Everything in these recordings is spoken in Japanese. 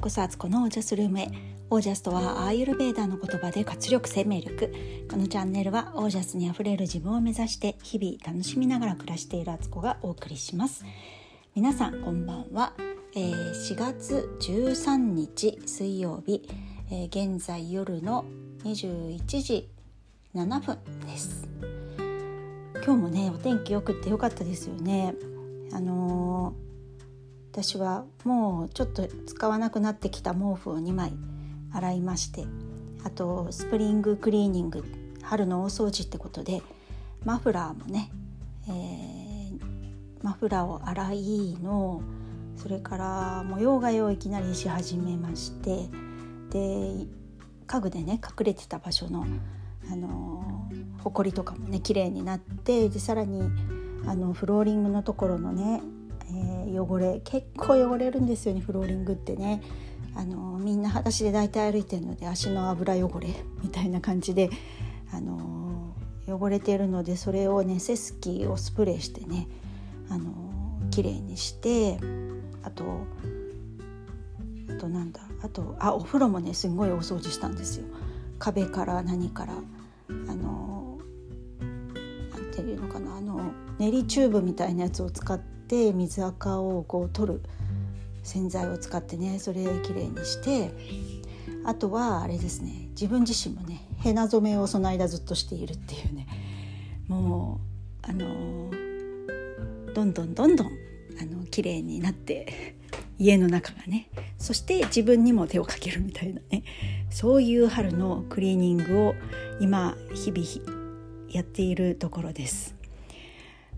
こそアツコのオージャスルームへオージャスとはアーユルベーダーの言葉で活力生命力。このチャンネルはオージャスにあふれる自分を目指して日々楽しみながら暮らしているアツコがお送りします。皆さんこんばんは、えー、4月13日水曜日、えー、現在夜の21時7分です。今日もねお天気良くて良かったですよね。あのー私はもうちょっと使わなくなってきた毛布を2枚洗いましてあとスプリングクリーニング春の大掃除ってことでマフラーもね、えー、マフラーを洗いのそれから模様替えをいきなりし始めましてで家具でね隠れてた場所のあのほこりとかもね綺麗になってでさらにあのフローリングのところのね、汚れ結構汚れるんですよねフローリングってね。あのみんな裸足で大体歩いてるので足の油汚れみたいな感じで、あの汚れてるのでそれをねセスキをスプレーしてね、あの綺麗にしてあとあとなんだあとあお風呂もねすごいお掃除したんですよ。壁から何からあのなんていうのかなあの練りチューブみたいなやつを使ってて水垢をこう取る洗剤を使ってねそれきれいにしてあとはあれですね自分自身もねヘナ染めをその間ずっとしているっていうねもうあのどんどんどんどんあの綺麗になって家の中がねそして自分にも手をかけるみたいなねそういう春のクリーニングを今日々やっているところです。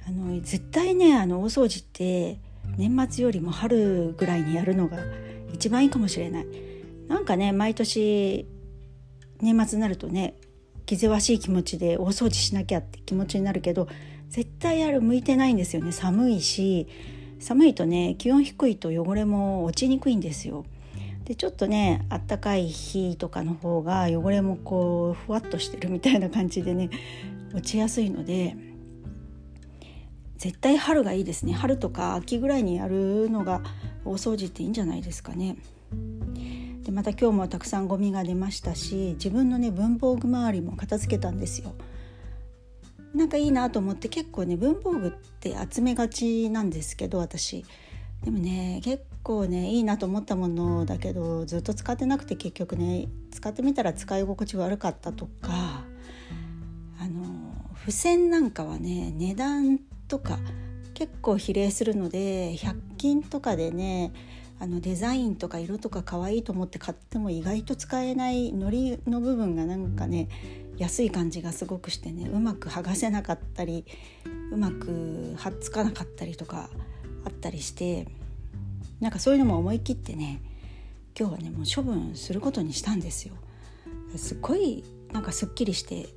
あの絶対ねあの大掃除って年末よりも春ぐらいにやるのが一番いいかもしれない。なんかね毎年年末になるとね気ぜわしい気持ちで大掃除しなきゃって気持ちになるけど絶対やる向いてないんですよね。寒いし寒いとね気温低いと汚れも落ちにくいんですよ。でちょっとねあったかい日とかの方が汚れもこうふわっとしてるみたいな感じでね落ちやすいので絶対春がいいですね春とか秋ぐらいにやるのが大掃除っていいんじゃないですかね。でまた今日もたくさんゴミが出ましたし自分のね文房具周りも片付けたんですよ。なんかいいなと思って結構ね文房具って集めがちなんですけど私でもね結構ねいいなと思ったものだけどずっと使ってなくて結局ね使ってみたら使い心地悪かったとかあの付箋なんかはね値段とか結構比例するので100均とかでねあのデザインとか色とか可愛いと思って買っても意外と使えない糊の部分がなんかね安い感じがすごくしてねうまく剥がせなかったりうまくはっつかなかったりとかあったりしてなんかそういうのも思い切ってね今日はねもう処分することにしたんですよ。すっごいなんかすっきりして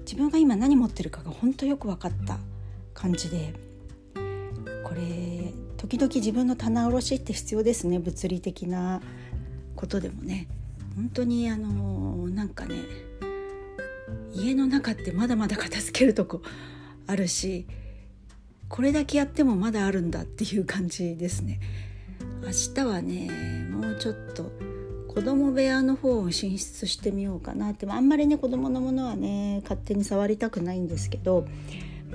自分が今何持ってるかが本当よく分かった感じで。これ時々自分の棚卸しって必要ですね物理的なことでもね。本当にあのなんかね家の中ってまだまだ片付けるとこあるしこれだけやってもまだあるんだっていう感じですね。明日はねもうちょっと子供部屋の方を進出してみようかなって。あんまりね子供のものはね勝手に触りたくないんですけど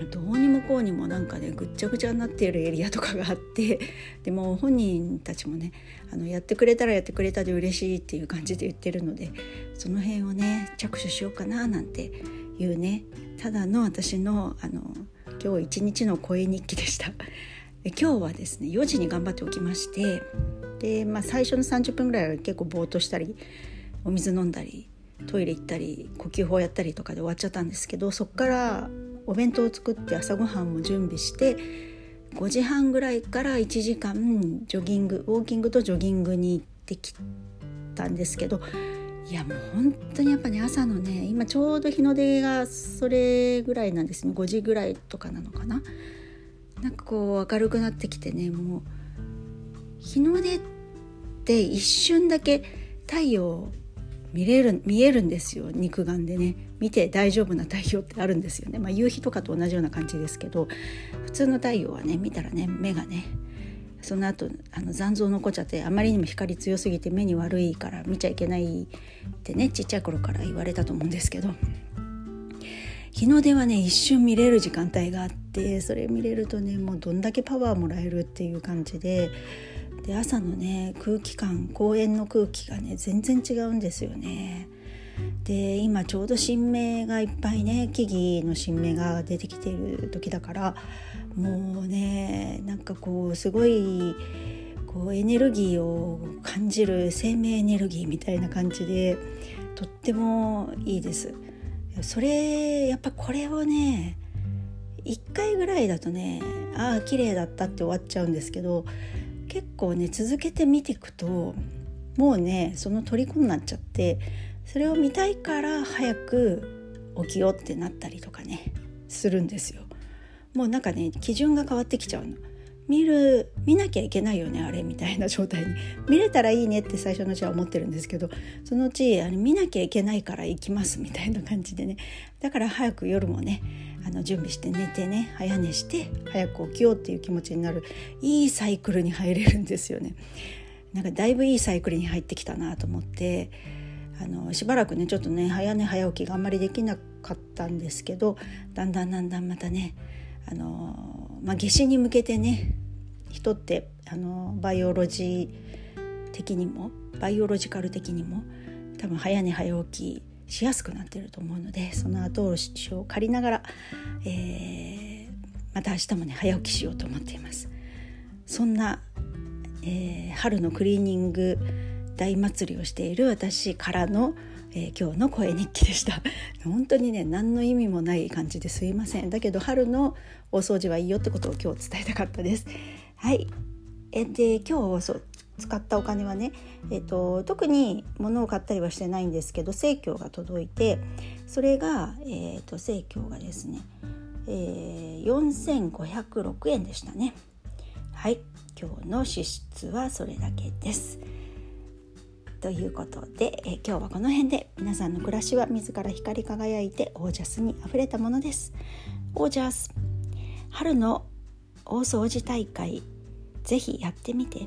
どうにもこうにもなんかねぐっちゃぐちゃになっているエリアとかがあってでも本人たちもねあのやってくれたらやってくれたで嬉しいっていう感じで言ってるのでその辺をね着手しようかななんていうねただの私のあの今日一日の声日記でした。今日はですね4時に頑張っておきましてで、まあ、最初の30分ぐらいは結構ぼーっとしたりお水飲んだりトイレ行ったり呼吸法やったりとかで終わっちゃったんですけどそっからお弁当を作って朝ごはんも準備して5時半ぐらいから1時間ジョギングウォーキングとジョギングに行ってきたんですけどいやもう本当にやっぱね朝のね今ちょうど日の出がそれぐらいなんですね。5時ぐらいとかなのかな。なんかこう明るくなってきてねもう日の出って一瞬だけ太陽見れる見えるんですよ肉眼でね。見て大丈夫な太陽ってあるんですよね、まあ、夕日とかと同じような感じですけど普通の太陽はね見たらね目がねその後あの残像残っちゃってあまりにも光強すぎて目に悪いから見ちゃいけないってねちっちゃい頃から言われたと思うんですけど日の出はね一瞬見れる時間帯があってそれ見れるとねもうどんだけパワーもらえるっていう感じでで朝のね空気感公園の空気がね全然違うんですよね。で今ちょうど新芽がいっぱいね木々の新芽が出てきている時だからもうねなんかこうすごいこうエネルギーを感じる生命エネルギーみたいな感じでとってもいいです。それやっぱこれをね1回ぐらいだとねああ綺麗だったって終わっちゃうんですけど結構ね続けて見ていくともうねその虜になっちゃってそれを見たいから早く起きようってなったりとかねするんですよ。もうなんかね基準が変わってきちゃうの。見る見なきゃいけないよねあれみたいな状態に 見れたらいいねって最初のうちは思ってるんですけどそのうちあれ見なきゃいけないから行きますみたいな感じでねだから早く夜もねあの準備して寝てね早寝して早く起きようっていう気持ちになるいいサイクルに入れるんですよね。なんかだいぶいいサイクルに入ってきたなと思ってあのしばらくねちょっとね早寝早起きがあんまりできなかったんですけどだんだんだんだんまたねあの、まあ、夏至に向けてね人ってあのバイオロジー的にもバイオロジカル的にも多分早寝早起きしやすくなってると思うのでその後押しを借りながら、えー、また明日もね早起きしようと思っています。そんな、えー、春のクリーニング大祭りをしている私からのえー、今日の声日記でした。本当にね何の意味もない感じですいません。だけど春の大掃除はいいよってことを今日伝えたかったです。はい。えで今日そう使ったお金はね、えーと、特に物を買ったりはしてないんですけど生協が届いてそれが、えーと、生協がですね、えー、4506円でしたね。はい。今日の支出はそれだけです。ということで、え今日はこの辺で皆さんの暮らしは自ら光り輝いてオージャスにあふれたものです。オージャス春の大掃除大会ぜひやってみて。